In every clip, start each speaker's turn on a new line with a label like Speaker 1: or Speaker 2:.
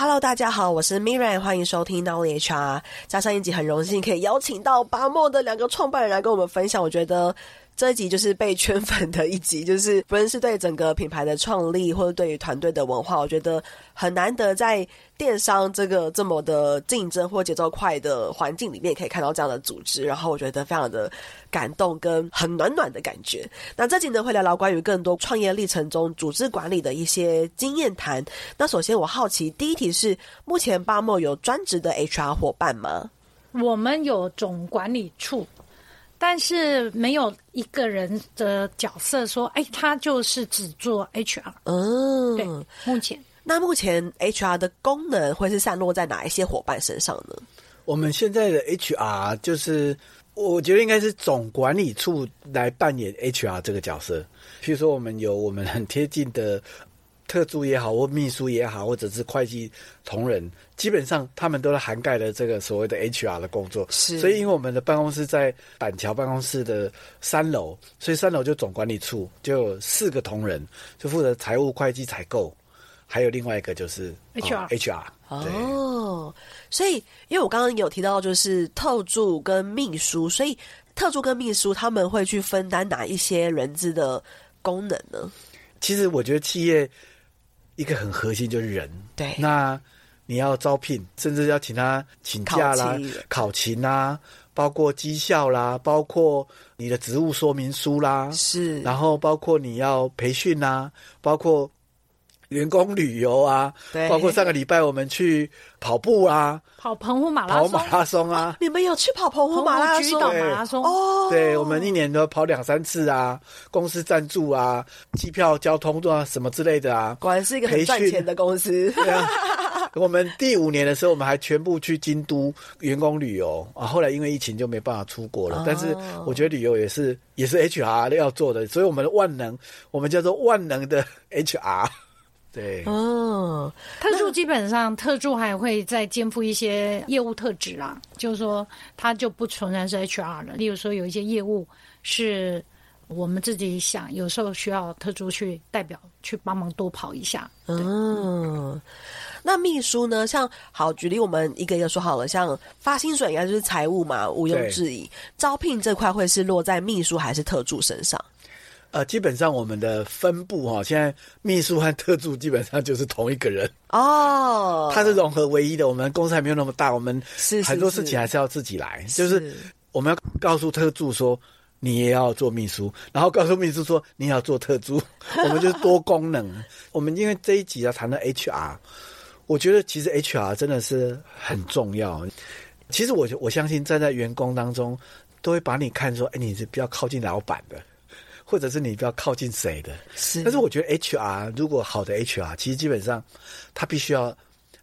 Speaker 1: Hello，大家好，我是 Miran，欢迎收听 Now HR。加上一集很荣幸可以邀请到巴莫的两个创办人来跟我们分享，我觉得。这一集就是被圈粉的一集，就是不论是对整个品牌的创立，或者对于团队的文化，我觉得很难得在电商这个这么的竞争或节奏快的环境里面，可以看到这样的组织，然后我觉得非常的感动跟很暖暖的感觉。那这集呢，会聊聊关于更多创业历程中组织管理的一些经验谈。那首先我好奇，第一题是，目前巴莫有专职的 HR 伙伴吗？
Speaker 2: 我们有总管理处。但是没有一个人的角色说，哎，他就是只做 HR。嗯，对，目前。
Speaker 1: 那目前 HR 的功能会是散落在哪一些伙伴身上呢？
Speaker 3: 我们现在的 HR 就是，我觉得应该是总管理处来扮演 HR 这个角色。譬如说，我们有我们很贴近的。特助也好，或秘书也好，或者是会计同仁，基本上他们都是涵盖了这个所谓的 HR 的工作。是，所以因为我们的办公室在板桥办公室的三楼，所以三楼就总管理处就有四个同仁，就负责财务、会计、采购，还有另外一个就是 HR。HR
Speaker 1: 哦，所以因为我刚刚有提到就是特助跟秘书，所以特助跟秘书他们会去分担哪一些人资的功能呢？
Speaker 3: 其实我觉得企业。一个很核心就是人，
Speaker 1: 对。
Speaker 3: 那你要招聘，甚至要请他请假啦、考勤啦，包括绩效啦，包括你的职务说明书啦，
Speaker 1: 是。
Speaker 3: 然后包括你要培训啦，包括。员工旅游啊，对，包括上个礼拜我们去跑步啊，
Speaker 2: 跑澎湖马拉松，
Speaker 3: 跑马拉松啊，
Speaker 1: 你们有去跑澎湖马拉松？
Speaker 2: 马拉松
Speaker 1: 哦，
Speaker 3: 对，我们一年都跑两三次啊，公司赞助啊，机票、交通啊，什么之类的啊，
Speaker 1: 果然是一个很赚钱的公司。
Speaker 3: 对啊，我们第五年的时候，我们还全部去京都员工旅游啊，后来因为疫情就没办法出国了。但是我觉得旅游也是也是 HR 要做的，所以我们的万能，我们叫做万能的 HR。对，
Speaker 1: 哦，
Speaker 2: 特助基本上特助还会再肩负一些业务特质啊，就是说他就不纯然是 HR 了。例如说有一些业务是我们自己想，有时候需要特助去代表去帮忙多跑一下。
Speaker 1: 嗯，那秘书呢？像好举例，我们一个一个说好了，像发薪水应该就是财务嘛，毋庸置疑。招聘这块会是落在秘书还是特助身上？
Speaker 3: 呃，基本上我们的分部哈，现在秘书和特助基本上就是同一个人
Speaker 1: 哦，
Speaker 3: 他是融合唯一的。我们公司还没有那么大，我们很多事情还是要自己来，是是是就是我们要告诉特助说你也要做秘书，然后告诉秘书说你也要做特助，我们就是多功能。我们因为这一集要谈到 HR，我觉得其实 HR 真的是很重要。其实我我相信站在员工当中，都会把你看说，哎，你是比较靠近老板的。或者是你比较靠近谁的，是。但是我觉得 HR 如果好的 HR，其实基本上他必须要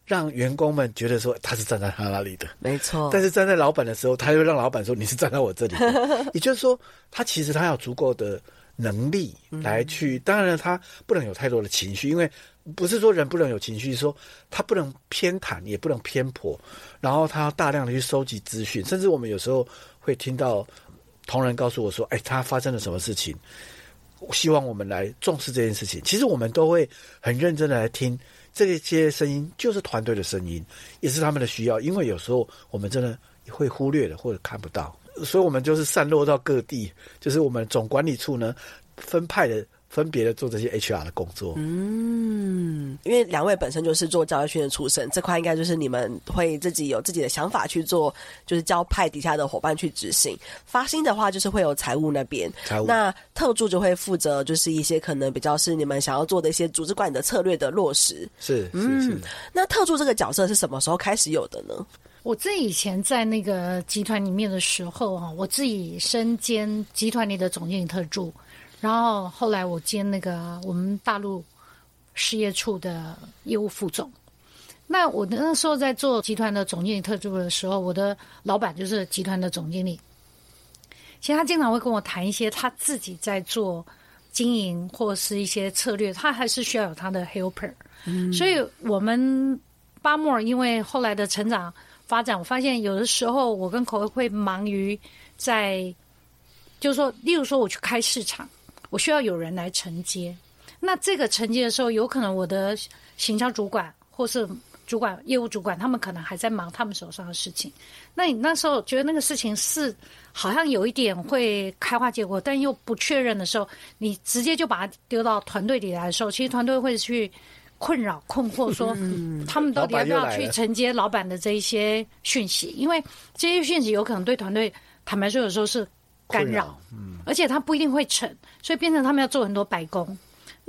Speaker 3: 让员工们觉得说他是站在他那里的，
Speaker 1: 没错。
Speaker 3: 但是站在老板的时候，他又让老板说你是站在我这里的，也就是说，他其实他有足够的能力来去。当然了，他不能有太多的情绪，因为不是说人不能有情绪，说他不能偏袒，也不能偏颇。然后他要大量的去收集资讯，甚至我们有时候会听到。同仁告诉我说：“哎，他发生了什么事情？希望我们来重视这件事情。其实我们都会很认真的来听这些声音，就是团队的声音，也是他们的需要。因为有时候我们真的会忽略的或者看不到，所以我们就是散落到各地，就是我们总管理处呢分派的。”分别的做这些 HR 的工作。
Speaker 1: 嗯，因为两位本身就是做教育训练出身，这块应该就是你们会自己有自己的想法去做，就是交派底下的伙伴去执行。发薪的话，就是会有财务那边。财务。那特助就会负责，就是一些可能比较是你们想要做的一些组织管理的策略的落实。
Speaker 3: 是，嗯，是是。
Speaker 1: 那特助这个角色是什么时候开始有的呢？
Speaker 2: 我自己以前在那个集团里面的时候，哈，我自己身兼集团里的总经理特助。然后后来我兼那个我们大陆事业处的业务副总。那我那时候在做集团的总经理特助的时候，我的老板就是集团的总经理。其实他经常会跟我谈一些他自己在做经营或是一些策略，他还是需要有他的 helper。嗯。所以我们拔墨因为后来的成长发展，我发现有的时候我跟口会忙于在，就是说，例如说我去开市场。我需要有人来承接，那这个承接的时候，有可能我的行销主管或是主管、业务主管，他们可能还在忙他们手上的事情。那你那时候觉得那个事情是好像有一点会开花结果，但又不确认的时候，你直接就把它丢到团队里来的时候，其实团队会去困扰、困惑，说他们到底要不要去承接老板的这一些讯息？因为这些讯息有可能对团队坦白说有时候是干扰，嗯，而且他不一定会成，所以变成他们要做很多白工。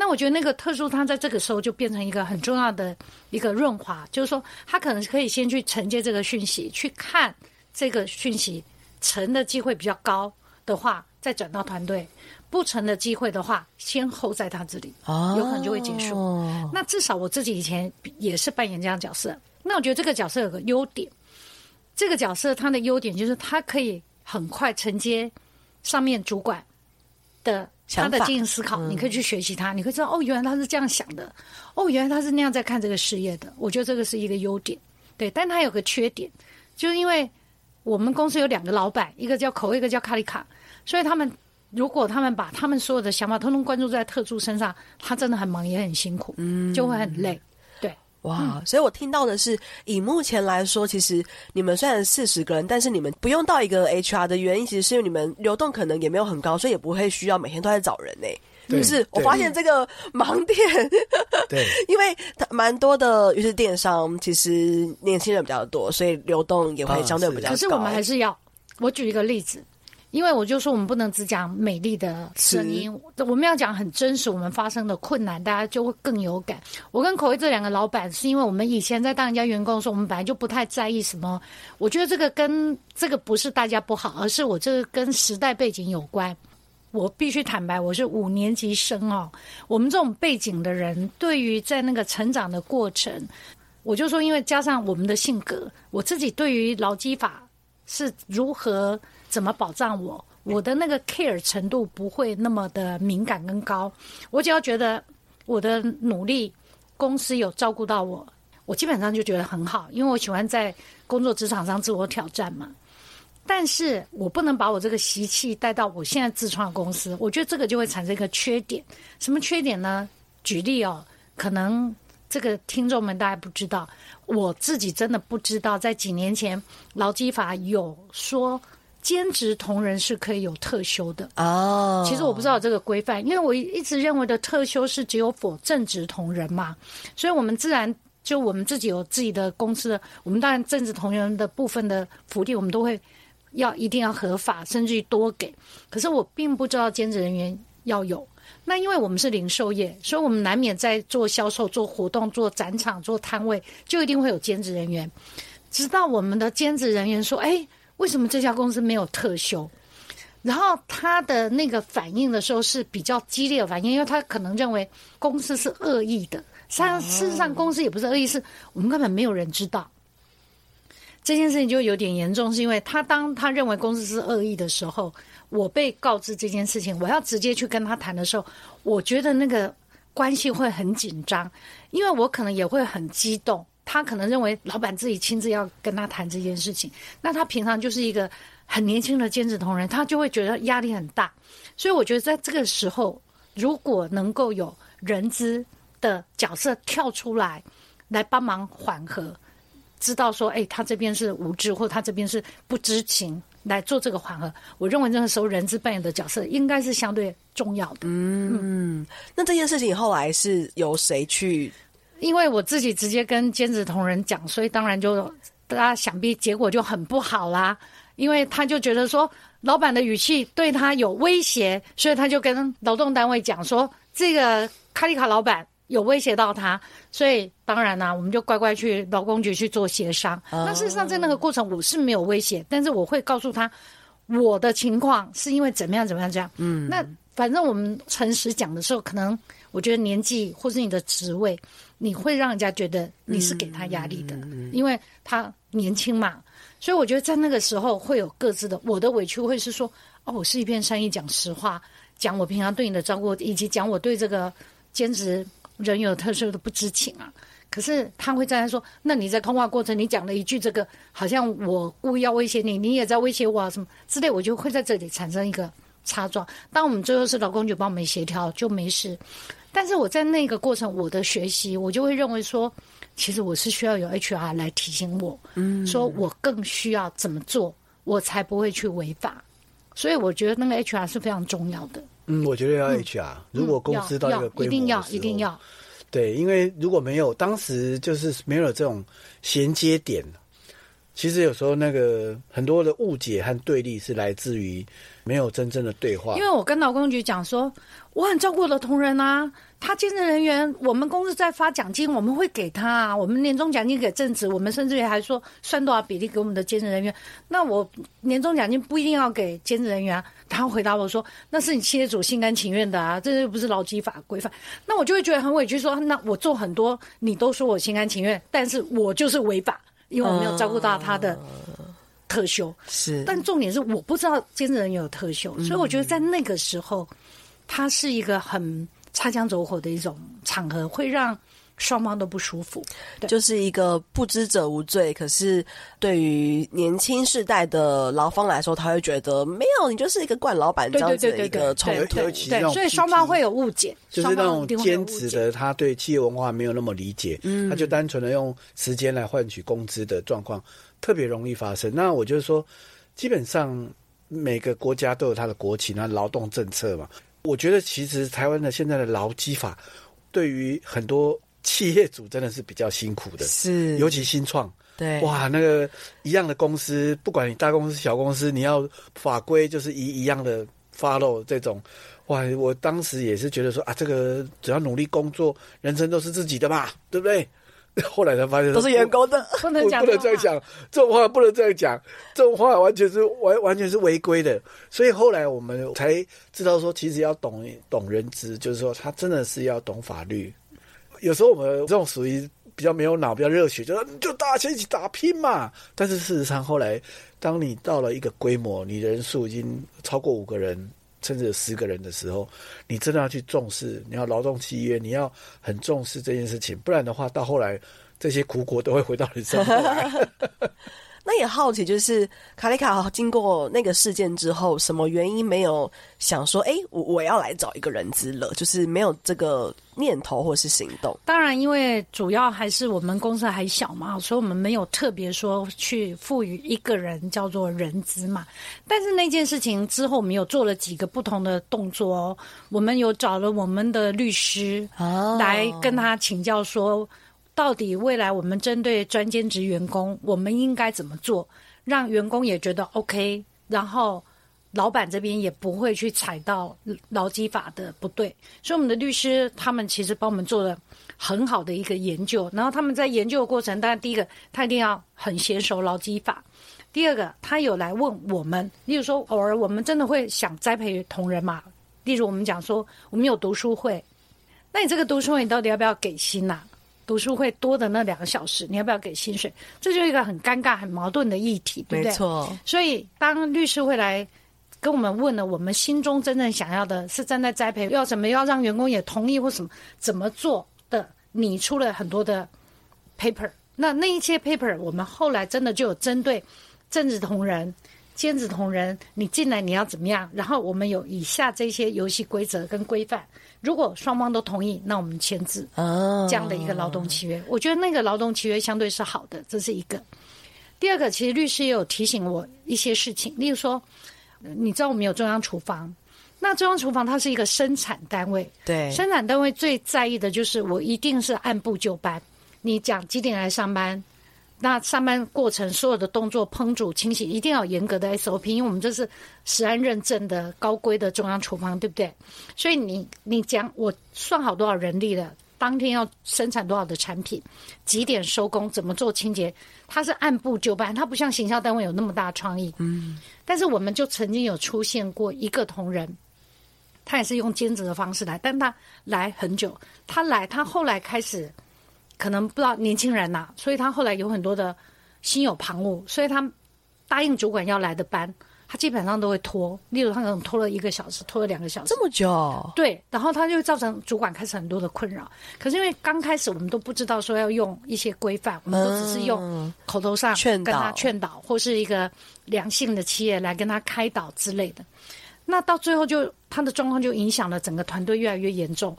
Speaker 2: 那我觉得那个特殊，它在这个时候就变成一个很重要的一个润滑，就是说，他可能可以先去承接这个讯息，去看这个讯息成的机会比较高的话，再转到团队；不成的机会的话，先 hold 在他这里，有可能就会结束。哦。那至少我自己以前也是扮演这样角色。那我觉得这个角色有个优点，这个角色它的优点就是它可以很快承接上面主管的。他的经营思考，你可以去学习他，嗯，你可以知道哦，原来他是这样想的，哦，原来他是那样在看这个事业的。我觉得这个是一个优点，对，但他有个缺点，就是因为我们公司有两个老板，一个叫口味，一个叫卡里卡，所以他们如果他们把他们所有的想法通通关注在特助身上，他真的很忙也很辛苦，嗯，就会很累。
Speaker 1: 哇，所以我听到的是，以目前来说，其实你们虽然四十个人，但是你们不用到一个 HR 的原因，其实是因为你们流动可能也没有很高，所以也不会需要每天都在找人呢。就是我发现这个盲点，
Speaker 3: 对，
Speaker 1: 因为蛮多的，于是电商其实年轻人比较多，所以流动也会相对比较高。
Speaker 2: 可是我们还是要，我举一个例子。因为我就说，我们不能只讲美丽的声音，我们要讲很真实，我们发生的困难，大家就会更有感。我跟口味这两个老板，是因为我们以前在当人家员工的时候，我们本来就不太在意什么。我觉得这个跟这个不是大家不好，而是我这个跟时代背景有关。我必须坦白，我是五年级生哦。我们这种背景的人，对于在那个成长的过程，我就说，因为加上我们的性格，我自己对于劳基法是如何。怎么保障我？我的那个 care 程度不会那么的敏感跟高。我只要觉得我的努力，公司有照顾到我，我基本上就觉得很好。因为我喜欢在工作职场上自我挑战嘛。但是我不能把我这个习气带到我现在自创公司。我觉得这个就会产生一个缺点。什么缺点呢？举例哦，可能这个听众们大家不知道，我自己真的不知道，在几年前劳基法有说。兼职同仁是可以有特休的哦。其实我不知道这个规范，因为我一直认为的特休是只有 for 正职同仁嘛，所以我们自然就我们自己有自己的公司，我们当然正职同仁的部分的福利，我们都会要一定要合法，甚至于多给。可是我并不知道兼职人员要有。那因为我们是零售业，所以我们难免在做销售、做活动、做展场、做摊位，就一定会有兼职人员。直到我们的兼职人员说：“哎。”为什么这家公司没有特休？然后他的那个反应的时候是比较激烈的反应，因为他可能认为公司是恶意的。实际上，事实上公司也不是恶意，是我们根本没有人知道这件事情就有点严重。是因为他当他认为公司是恶意的时候，我被告知这件事情，我要直接去跟他谈的时候，我觉得那个关系会很紧张，因为我可能也会很激动。他可能认为老板自己亲自要跟他谈这件事情，那他平常就是一个很年轻的兼职同仁，他就会觉得压力很大。所以我觉得在这个时候，如果能够有人资的角色跳出来，来帮忙缓和，知道说，哎，他这边是无知，或他这边是不知情，来做这个缓和，我认为那个时候人资扮演的角色应该是相对重要的。
Speaker 1: 嗯，那这件事情后来是由谁去？
Speaker 2: 因为我自己直接跟兼职同仁讲，所以当然就大家想必结果就很不好啦。因为他就觉得说，老板的语气对他有威胁，所以他就跟劳动单位讲说，这个卡里卡老板有威胁到他，所以当然啦，我们就乖乖去劳工局去做协商。那事实上在那个过程我是没有威胁，但是我会告诉他我的情况是因为怎么样怎么样这样。嗯，那反正我们诚实讲的时候，可能我觉得年纪或是你的职位。你会让人家觉得你是给他压力的，因为他年轻嘛，所以我觉得在那个时候会有各自的。我的委屈会是说，哦，我是一片善意，讲实话，讲我平常对你的照顾，以及讲我对这个兼职人有特殊的不知情啊。可是他会在说，那你在通话过程你讲了一句这个，好像我故意要威胁你，你也在威胁我啊，什么之类，我就会在这里产生一个擦撞。当我们最后是老公就帮我们协调，就没事。但是我在那个过程，我的学习，我就会认为说，其实我是需要有 HR 来提醒我，嗯，说我更需要怎么做，我才不会去违法。所以我觉得那个 HR 是非常重要的。
Speaker 3: 嗯，我觉得要 HR，嗯，如果公司到一个规模，
Speaker 2: 一定要，一定要。
Speaker 3: 对，因为如果没有当时就是没有这种衔接点，其实有时候那个很多的误解和对立是来自于没有真正的对话。
Speaker 2: 因为我跟劳工局讲说，我很照顾我的同仁啊。他兼职人员，我们公司在发奖金，我们会给他啊。我们年终奖金给正职，我们甚至于还说算多少比例给我们的兼职人员。那我年终奖金不一定要给兼职人员啊。他回答我说：“那是你企业主心甘情愿的啊，这又不是劳基法规范。”那我就会觉得很委屈说，说那我做很多，你都说我心甘情愿，但是我就是违法，因为我没有照顾到他的特休。是，但重点是我不知道兼职人有特休，所以我觉得在那个时候，他是一个很。擦枪走火的一种场合，会让双方都不舒服。
Speaker 1: 就是一个不知者无罪，可是对于年轻世代的劳方来说，他会觉得没有，你就是一个惯老板这样子的一个冲突。
Speaker 2: 对，所以双方会有误解，
Speaker 3: 就是那种兼职的，他对企业文化没有那么理解，嗯，他就单纯的用时间来换取工资的状况，特别容易发生。那我就是说，基本上每个国家都有它的国情那，劳动政策嘛。我觉得其实台湾的现在的劳基法，对于很多企业主真的是比较辛苦的，是尤其新创，对哇，那个一样的公司，不管你大公司小公司，你要法规就是一一样的 follow 这种，哇，我当时也是觉得说啊，这个只要努力工作，人生都是自己的嘛，对不对？后来才发现
Speaker 1: 都是员工的，
Speaker 2: 不能讲，
Speaker 3: 不能这样讲，这种话不能这样讲，这种话完全是完完全是违规的。所以后来我们才知道说，其实要懂懂人资，就是说他真的是要懂法律。有时候我们这种属于比较没有脑、比较热血，就说就大家一起打拼嘛。但是事实上，后来当你到了一个规模，你人数已经超过五个人。甚至有十个人的时候，你真的要去重视，你要劳动契约，你要很重视这件事情，不然的话，到后来这些苦果都会回到你身上。
Speaker 1: 那也好奇，就是卡莉卡经过那个事件之后，什么原因没有想说，哎、欸，我我要来找一个人资了，就是没有这个念头或是行动。
Speaker 2: 当然，因为主要还是我们公司还小嘛，所以我们没有特别说去赋予一个人叫做人资嘛。但是那件事情之后，我们有做了几个不同的动作哦。我们有找了我们的律师来跟他请教说。到底未来我们针对专兼职员工，我们应该怎么做，让员工也觉得 OK，然后老板这边也不会去踩到劳基法的不对。所以我们的律师他们其实帮我们做了很好的一个研究，然后他们在研究的过程，当然第一个他一定要很娴熟劳基法，第二个他有来问我们，例如说偶尔我们真的会想栽培同仁嘛，例如我们讲说我们有读书会，那你这个读书会你到底要不要给薪呐、啊？读书会多的那两个小时，你要不要给薪水？这就是一个很尴尬、很矛盾的议题，对不对？没错。所以当律师会来跟我们问了，我们心中真正想要的是站在栽培，要怎么要让员工也同意或什么怎么做的，拟出了很多的 paper。那那一些 paper，我们后来真的就有针对政治同仁、兼职同仁，你进来你要怎么样？然后我们有以下这些游戏规则跟规范。如果双方都同意，那我们签字这样的一个劳动契约。我觉得那个劳动契约相对是好的，这是一个。第二个，其实律师也有提醒我一些事情，例如说，你知道我们有中央厨房，那中央厨房它是一个生产单位，对，生产单位最在意的就是我一定是按部就班，你讲几点来上班。那上班过程所有的动作、烹煮、清洗，一定要有严格的 SOP，因为我们这是食安认证的高规的中央厨房，对不对？所以你你讲我算好多少人力了，当天要生产多少的产品，几点收工，怎么做清洁，它是按部就班，它不像行销单位有那么大创意。嗯。但是我们就曾经有出现过一个同仁，他也是用兼职的方式来，但他来很久，他来他后来开始。可能不知道年轻人呐、啊，所以他后来有很多的心有旁骛，所以他答应主管要来的班，他基本上都会拖。例如他可能拖了一个小时，拖了两个小时，
Speaker 1: 这么久。
Speaker 2: 对，然后他就造成主管开始很多的困扰。可是因为刚开始我们都不知道说要用一些规范，我们都只是用口头上跟他劝导，或是一个良性的企业来跟他开导之类的。那到最后就他的状况就影响了整个团队越来越严重。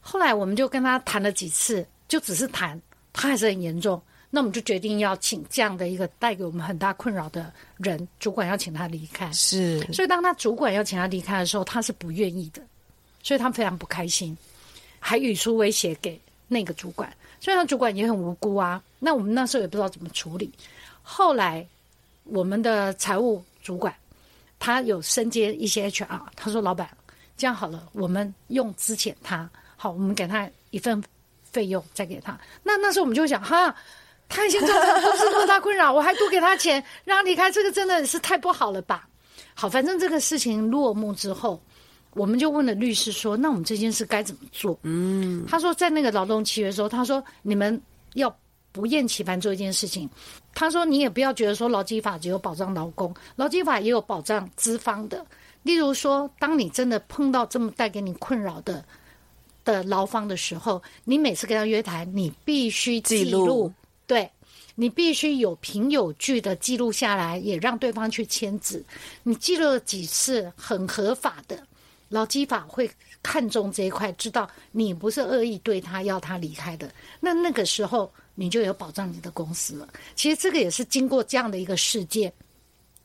Speaker 2: 后来我们就跟他谈了几次，就只是谈，他还是很严重。那我们就决定要请这样的一个带给我们很大困扰的人，主管要请他离开。
Speaker 1: 是，
Speaker 2: 所以当他主管要请他离开的时候，他是不愿意的，所以他非常不开心，还语出威胁给那个主管。所以他主管也很无辜啊。那我们那时候也不知道怎么处理。后来我们的财务主管。他有身兼一些 HR，他说：“老板，这样好了，我们用资遣他，好，我们给他一份费用，再给他。那那时候我们就想，哈，他已经造成公司那么大困扰，我还多给他钱让他离开，这个真的是太不好了吧？好，反正这个事情落幕之后，我们就问了律师说，那我们这件事该怎么做？嗯，他说在那个劳动契约的时候，他说你们要。”不厌其烦做一件事情，他说：“你也不要觉得说劳基法只有保障劳工，劳基法也有保障资方的。例如说，当你真的碰到这么带给你困扰的的劳方的时候，你每次跟他约谈，你必须记录，录对，你必须有凭有据的记录下来，也让对方去签字。你记录了几次很合法的，劳基法会看重这一块，知道你不是恶意对他要他离开的。那那个时候。”你就有保障你的公司了。其实这个也是经过这样的一个事件，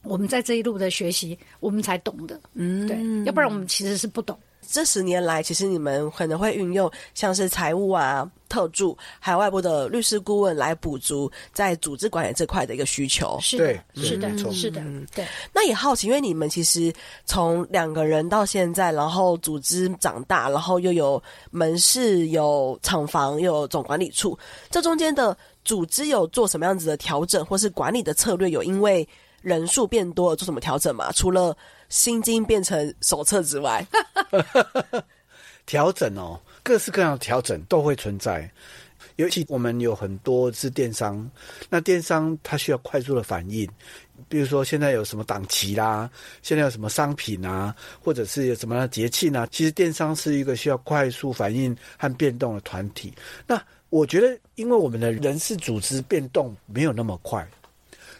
Speaker 2: 我们在这一路的学习，我们才懂的。嗯，对，要不然我们其实是不懂。
Speaker 1: 这十年来，其实你们可能会运用像是财务啊、特助，还有外部的律师顾问来补足在组织管理这块的一个需求。
Speaker 2: 是的，是的，是的，对。
Speaker 1: 那也好奇，因为你们其实从两个人到现在，然后组织长大，然后又有门市、有厂房、又有总管理处，这中间的组织有做什么样子的调整，或是管理的策略有因为人数变多了做什么调整吗？除了心经变成手册之外，
Speaker 3: 调整哦，各式各样的调整都会存在。尤其我们有很多是电商，那电商它需要快速的反应。比如说现在有什么档期啦，现在有什么商品啊，或者是有什么节气呢，其实电商是一个需要快速反应和变动的团体。那我觉得，因为我们的人事组织变动没有那么快，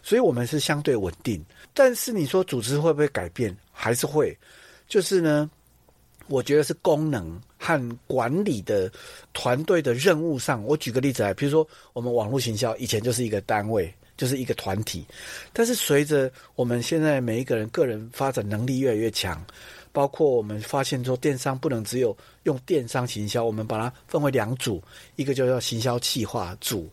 Speaker 3: 所以我们是相对稳定。但是你说组织会不会改变？还是会，就是呢，我觉得是功能和管理的团队的任务上。我举个例子来，比如说我们网络行销以前就是一个单位，就是一个团体，但是随着我们现在每一个人个人发展能力越来越强，包括我们发现说电商不能只有用电商行销，我们把它分为两组，一个就叫行销企划组。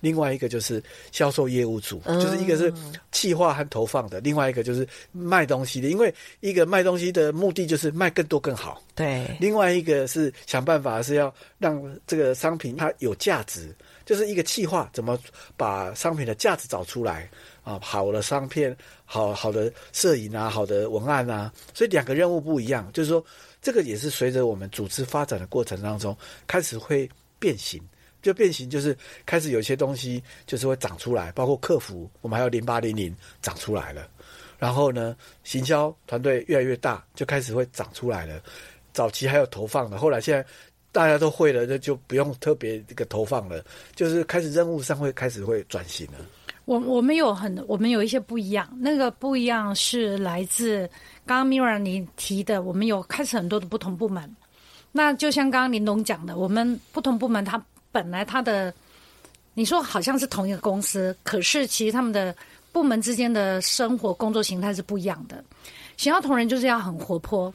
Speaker 3: 另外一个就是销售业务组，嗯、就是一个是企划和投放的，另外一个就是卖东西的。因为一个卖东西的目的就是卖更多更好，
Speaker 1: 对。
Speaker 3: 另外一个是想办法是要让这个商品它有价值，就是一个企划怎么把商品的价值找出来啊？好的商片，好好的摄影啊，好的文案啊，所以两个任务不一样。就是说，这个也是随着我们组织发展的过程当中开始会变形。就变形，就是开始有些东西就是会长出来，包括客服，我们还有零八零零长出来了。然后呢，行销团队越来越大，就开始会长出来了。早期还有投放的，后来现在大家都会了，那就不用特别这个投放了，就是开始任务上会开始会转型了。
Speaker 2: 我我们有很，我们有一些不一样，那个不一样是来自刚刚 Mira 你提的，我们有开始很多的不同部门。那就像刚刚林董讲的，我们不同部门它。本来他的，你说好像是同一个公司，可是其实他们的部门之间的生活工作形态是不一样的。行销同仁就是要很活泼，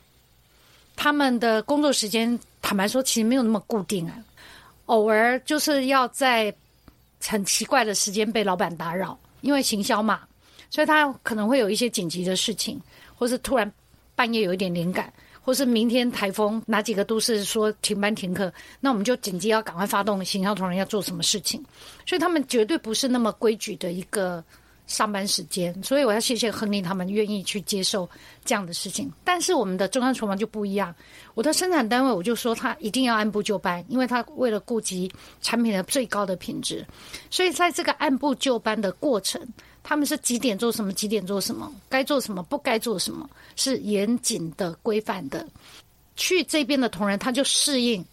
Speaker 2: 他们的工作时间坦白说其实没有那么固定啊，偶尔就是要在很奇怪的时间被老板打扰，因为行销嘛，所以他可能会有一些紧急的事情，或是突然半夜有一点灵感。或是明天台风哪几个都市说停班停课，那我们就紧急要赶快发动行销同仁要做什么事情，所以他们绝对不是那么规矩的一个上班时间。所以我要谢谢亨利他们愿意去接受这样的事情。但是我们的中央厨房就不一样，我的生产单位我就说他一定要按部就班，因为他为了顾及产品的最高的品质，所以在这个按部就班的过程。他们是几点做什么，几点做什么，该做什么，不该做什么，是严谨的、规范的。去这边的同仁，他就适应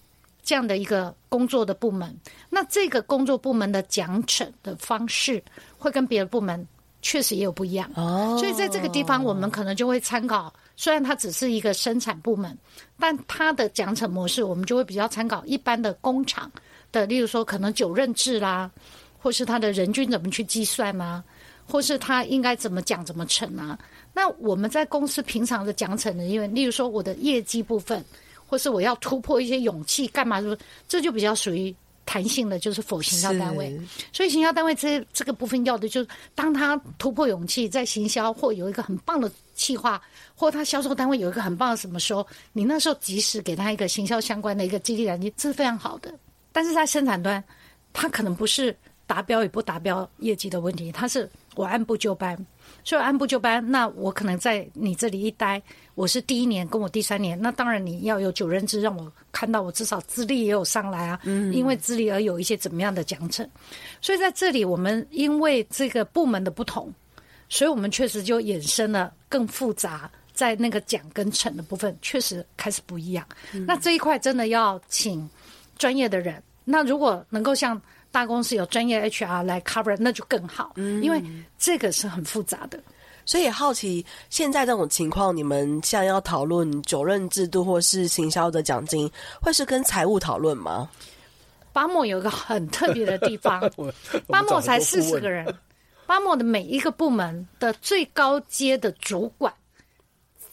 Speaker 2: 这样的一个工作的部门。那这个工作部门的奖惩的方式，会跟别的部门确实也有不一样。哦，所以在这个地方，我们可能就会参考虽然它只是一个生产部门，但它的奖惩模式我们就会比较参考一般的工厂的，例如说可能九任制啦，或是它的人均怎么去计算啊，或是他应该怎么讲怎么惩啊。那我们在公司平常的奖惩呢，因为例如说我的业绩部分，或是我要突破一些勇气干嘛，这就比较属于。弹性的就是否行销单位，所以行销单位这这个部分要的就是，当他突破勇气，在行销或有一个很棒的计划，或他销售单位有一个很棒的什么时候，你那时候及时给他一个行销相关的一个激励奖金，这是非常好的。但是在生产端，他可能不是达标与不达标业绩的问题，他是我按部就班。所以按部就班，那我可能在你这里一待，我是第一年，跟我第三年，那当然你要有九任制，让我看到我至少资历也有上来啊，嗯，因为资历而有一些怎么样的奖惩。所以在这里，我们因为这个部门的不同，所以我们确实就衍生了更复杂，在那个奖跟惩的部分确实开始不一样。嗯，那这一块真的要请专业的人，那如果能够像。大公司有专业 HR 来 cover，那就更好，嗯，因为这个是很复杂的。
Speaker 1: 所以好奇，现在这种情况，你们像要讨论九任制度或是行销的奖金，会是跟财务讨论吗？
Speaker 2: 巴莫有一个很特别的地方，巴莫才四十个人，巴莫的每一个部门的最高阶的主管。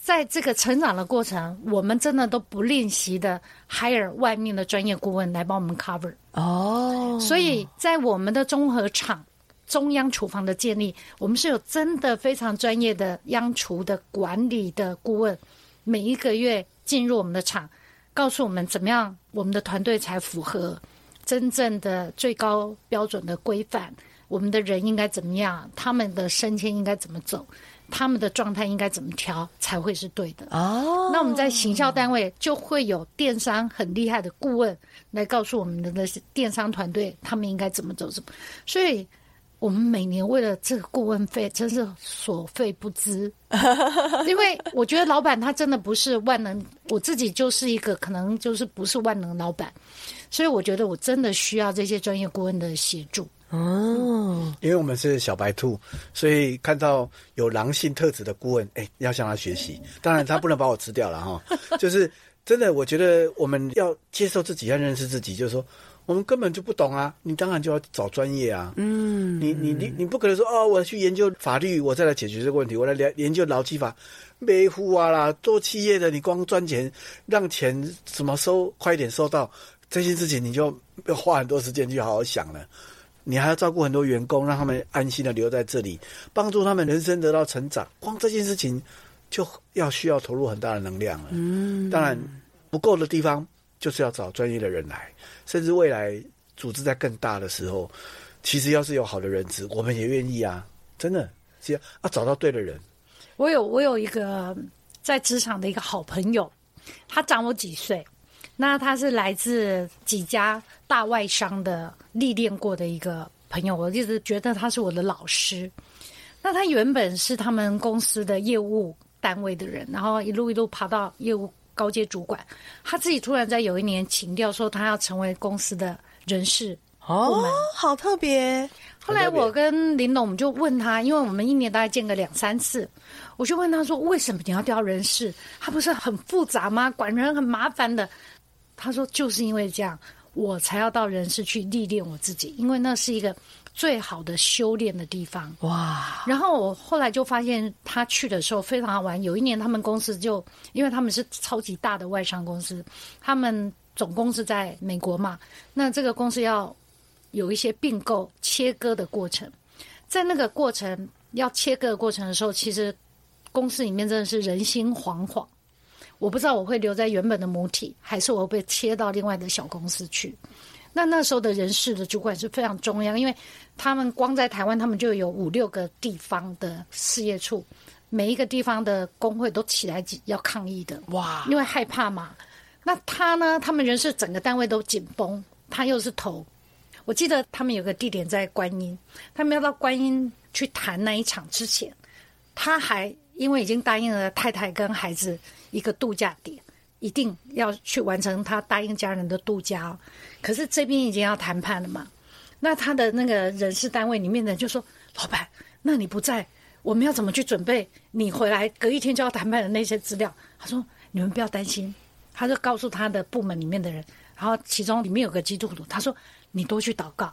Speaker 2: 在这个成长的过程，我们真的都不练习的 hire 外面的专业顾问来帮我们 cover 哦。所以在我们的综合厂中央厨房的建立，我们是有真的非常专业的央厨的管理的顾问，每一个月进入我们的厂，告诉我们怎么样我们的团队才符合真正的最高标准的规范，我们的人应该怎么样，他们的升迁应该怎么走。他们的状态应该怎么调才会是对的？哦，那我们在行销单位就会有电商很厉害的顾问来告诉我们的那些电商团队，他们应该怎么走，怎么。所以，我们每年为了这个顾问费，真是所费不貲。因为我觉得老板他真的不是万能，我自己就是一个可能就是不是万能老板，所以我觉得我真的需要这些专业顾问的协助。
Speaker 3: 哦，因为我们是小白兔，所以看到有狼性特质的顾问，哎，要向他学习。当然，他不能把我吃掉了哈。就是真的，我觉得我们要接受自己，要认识自己。就是说，我们根本就不懂啊，你当然就要找专业啊。嗯，你你你你不可能说哦，我去研究法律，我再来解决这个问题。我来研研究劳基法，没户啊啦，做企业的，你光赚钱，让钱怎么收快一点收到这些事情，你就要花很多时间去好好想了。你还要照顾很多员工，让他们安心的留在这里，帮助他们人生得到成长。光这件事情就要需要投入很大的能量了。嗯，当然不够的地方，就是要找专业的人来。甚至未来组织在更大的时候，其实要是有好的人资，我们也愿意啊。真的，只要要找到对的人。
Speaker 2: 我有我有一个在职场的一个好朋友，他长我几岁。那他是来自几家大外商的历练过的一个朋友，我一直觉得他是我的老师。那他原本是他们公司的业务单位的人，然后一路一路爬到业务高阶主管。他自己突然在有一年情调说他要成为公司的人事，
Speaker 1: 哦，好特别。
Speaker 2: 后来我跟林董我们就问他，因为我们一年大概见个两三次，我就问他说：“为什么你要调人事？他不是很复杂吗？管人很麻烦的。”他说：“就是因为这样，我才要到人世去历练我自己，因为那是一个最好的修炼的地方。”哇！然后我后来就发现，他去的时候非常好玩。有一年，他们公司就因为他们是超级大的外商公司，他们总公司在美国嘛，那这个公司要有一些并购、切割的过程。在那个过程要切割的过程的时候，其实公司里面真的是人心惶惶。我不知道我会留在原本的母体，还是我会被切到另外的小公司去。那那时候的人事的主管是非常重要，因为他们光在台湾，他们就有五六个地方的事业处，每一个地方的工会都起来要抗议的。哇！因为害怕嘛。那他呢？他们人事整个单位都紧绷，他又是头。我记得他们有个地点在观音，他们要到观音去谈那一场之前，他还因为已经答应了太太跟孩子。一个度假点，一定要去完成他答应家人的度假哦。可是这边已经要谈判了嘛？那他的那个人事单位里面的人就说：“老板，那你不在，我们要怎么去准备你回来隔一天就要谈判的那些资料？他说你们不要担心，他就告诉他的部门里面的人，然后其中里面有个基督徒，他说你多去祷告，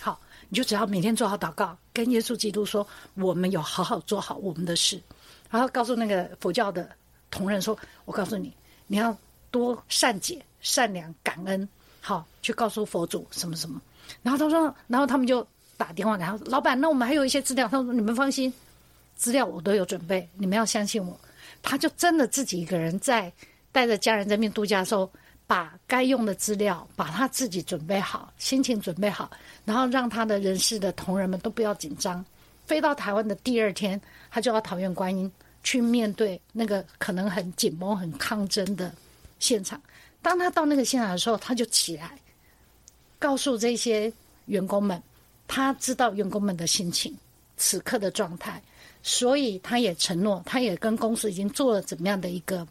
Speaker 2: 好，你就只要每天做好祷告，跟耶稣基督说我们有好好做好我们的事，然后告诉那个佛教的同仁说，我告诉你，你要多善解、善良、感恩，好去告诉佛祖什么什么。然后他说，然后他们就打电话给他，老板，那我们还有一些资料，他说你们放心。资料我都有准备，你们要相信我。他就真的自己一个人在带着家人在那边度假的时候，把该用的资料，把他自己准备好，心情准备好，然后让他的人事的同仁们都不要紧张。飞到台湾的第二天，他就要桃园观音去面对那个可能很紧绷、很抗争的现场。当他到那个现场的时候，他就起来告诉这些员工们，他知道员工们的心情，此刻的状态。所以他也承诺，他也跟公司已经做了怎么样的一个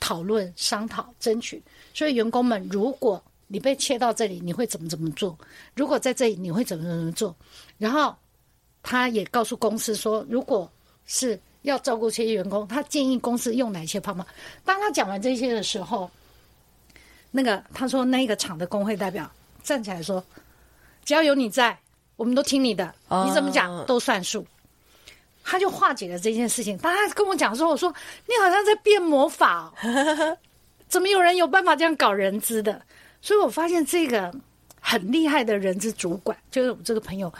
Speaker 2: 讨论、商讨、争取。所以员工们，如果你被切到这里，你会怎么怎么做？如果在这里，你会怎么怎么做？然后他也告诉公司说，如果是要照顾这些员工，他建议公司用哪些方法。当他讲完这些的时候，那个他说那个厂的工会代表站起来说：“只要有你在，我们都听你的，你怎么讲都算数。”他就化解了这件事情。当他跟我讲说：“我说你好像在变魔法哦，怎么有人有办法这样搞人资的？”所以我发现这个很厉害的人资主管，就是我这个朋友。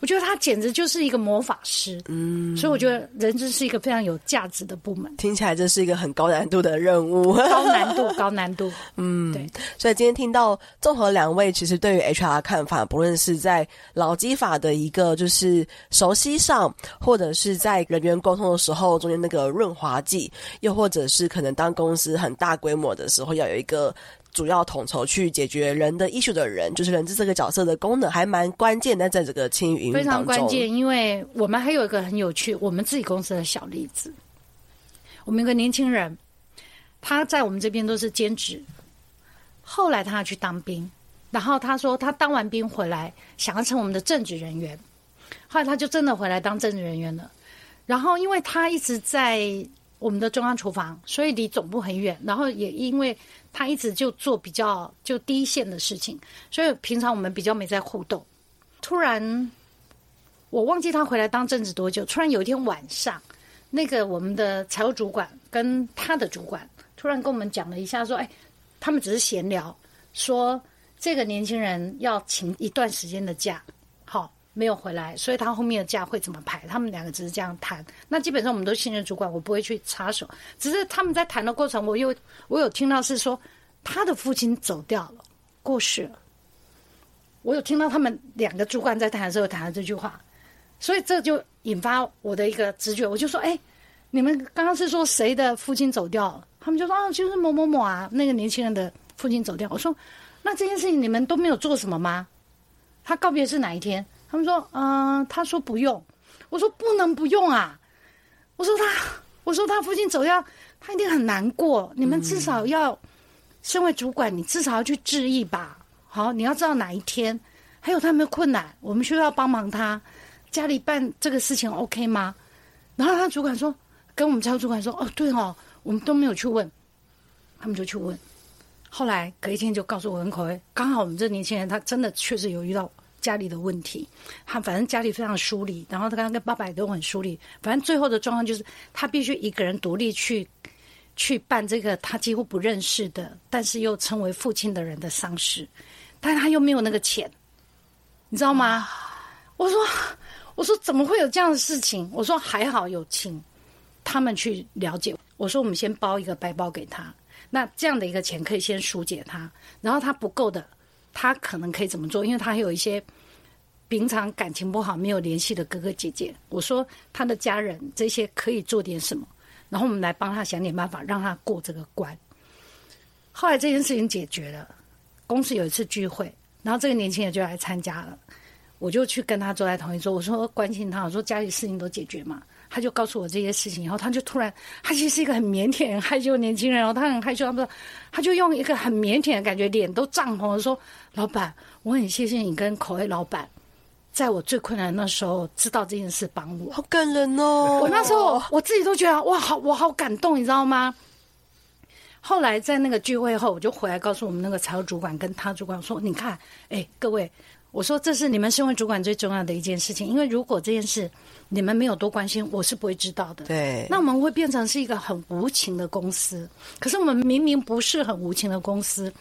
Speaker 2: 我觉得他简直就是一个魔法师，嗯，所以我觉得人资是一个非常有价值的部门。
Speaker 1: 听起来这是一个很高难度的任务，
Speaker 2: 高难度，高难度，嗯，对。
Speaker 1: 所以今天听到综合两位其实对于 HR 的看法，不论是在劳基法的一个就是熟悉上，或者是在人员沟通的时候中间那个润滑剂，又或者是可能当公司很大规模的时候要有一个。主要统筹去解决人的 issue 的人，就是人资这个角色的功能还蛮关键的，在这个青云
Speaker 2: 非常关键。因为我们还有一个很有趣，我们自己公司的小例子。我们一个年轻人，他在我们这边都是兼职，后来他要去当兵，然后他说他当完兵回来，想要成我们的正职人员，后来他就真的回来当政治人员了。然后因为他一直在我们的中央厨房，所以离总部很远，然后也因为。他一直就做比较就第一线的事情，所以平常我们比较没在互动。突然，我忘记他回来当正职多久。突然有一天晚上，那个我们的财务主管跟他的主管突然跟我们讲了一下，说：“哎，他们只是闲聊，说这个年轻人要请一段时间的假，没有回来，所以他后面的假会怎么排？他们两个只是这样谈。那基本上我们都信任主管，我不会去插手。只是他们在谈的过程，我又我有听到是说他的父亲走掉了，过世了。我有听到他们两个主管在谈的时候谈了这句话，所以这就引发我的一个直觉，我就说：哎，你们刚刚是说谁的父亲走掉了？他们就说：啊，就是某某某啊，那个年轻人的父亲走掉。我说：那这件事情你们都没有做什么吗？他告别是哪一天？他们说，嗯、他说不用，我说不能不用啊，我说他，我说他父亲走掉，他一定很难过。你们至少要，身为主管，你至少要去致意吧。好，你要知道哪一天，还有他有没有困难，我们需要帮忙他。家里办这个事情 OK 吗？然后他主管说，跟我们家主管说，哦，对哦，我们都没有去问，他们就去问。后来隔一天就告诉我跟口味，刚好我们这年轻人他真的确实有遇到。家里的问题，他反正家里非常疏离，然后他刚刚跟爸爸也都很疏离，反正最后的状况就是他必须一个人独立去去办这个他几乎不认识的，但是又称为父亲的人的丧事，但他又没有那个钱，你知道吗？我说我说怎么会有这样的事情？我说还好有请他们去了解。我说我们先包一个白包给他，那这样的一个钱可以先疏解他，然后他不够的。他可能可以怎么做？因为他有一些平常感情不好、没有联系的哥哥姐姐。我说他的家人这些可以做点什么，然后我们来帮他想点办法，让他过这个关。后来这件事情解决了，公司有一次聚会，然后这个年轻人就来参加了，我就去跟他坐在同一桌，我说关心他，我说家里事情都解决嘛。他就告诉我这些事情，然后他就突然，他其实是一个很腼腆、很害羞的年轻人，然后他很害羞，他说，他就用一个很腼腆的感觉，脸都涨红了，说：“老板，我很谢谢你跟口味老板 在我最困难的时候知道这件事帮我，
Speaker 4: 好感人哦！
Speaker 2: 我那时候我自己都觉得哇，好，我好感动，你知道吗？后来在那个聚会后，我就回来告诉我们那个财务主管跟他主管说：“你看，哎，各位。”我说：“这是你们身为主管最重要的一件事情，因为如果这件事你们没有多关心，我是不会知道的。
Speaker 4: 对，
Speaker 2: 那我们会变成是一个很无情的公司。可是我们明明不是很无情的公司，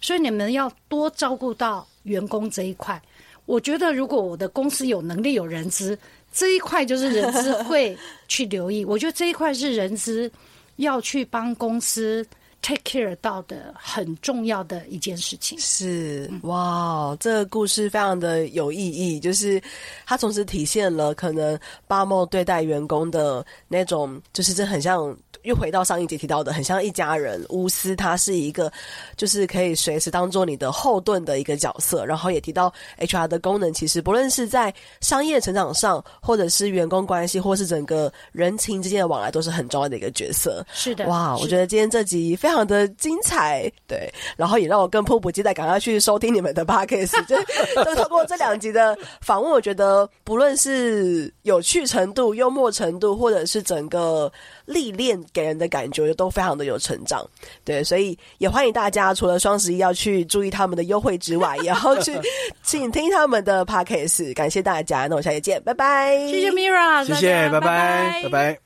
Speaker 2: 所以你们要多照顾到员工这一块。我觉得，如果我的公司有能力有人资这一块，就是人资会去留意。我觉得这一块是人资要去帮公司。” Take care 到的很重要的一件事情
Speaker 4: 是哇，这个故事非常的有意义，就是它同时体现了可能巴莫对待员工的那种，就是这很像。又回到上一节提到的，很像一家人。乌斯他是一个，就是可以随时当做你的后盾的一个角色。然后也提到 HR 的功能，其实不论是在商业成长上，或者是员工关系，或是整个人情之间的往来，都是很重要的一个角色。
Speaker 2: 是的，
Speaker 4: 哇，我觉得今天这集非常的精彩，对，然后也让我更迫不及待赶快去收听你们的 podcast。就就透过这两集的访问，我觉得不论是有趣程度、幽默程度，或者是整个历练。给人的感觉都非常的有成长，对，所以也欢迎大家除了双十一要去注意他们的优惠之外，也要去请听他们的 podcast。感谢大家，那我下期见，拜拜。
Speaker 2: 谢谢 Mira，
Speaker 3: 谢谢，拜拜，拜拜。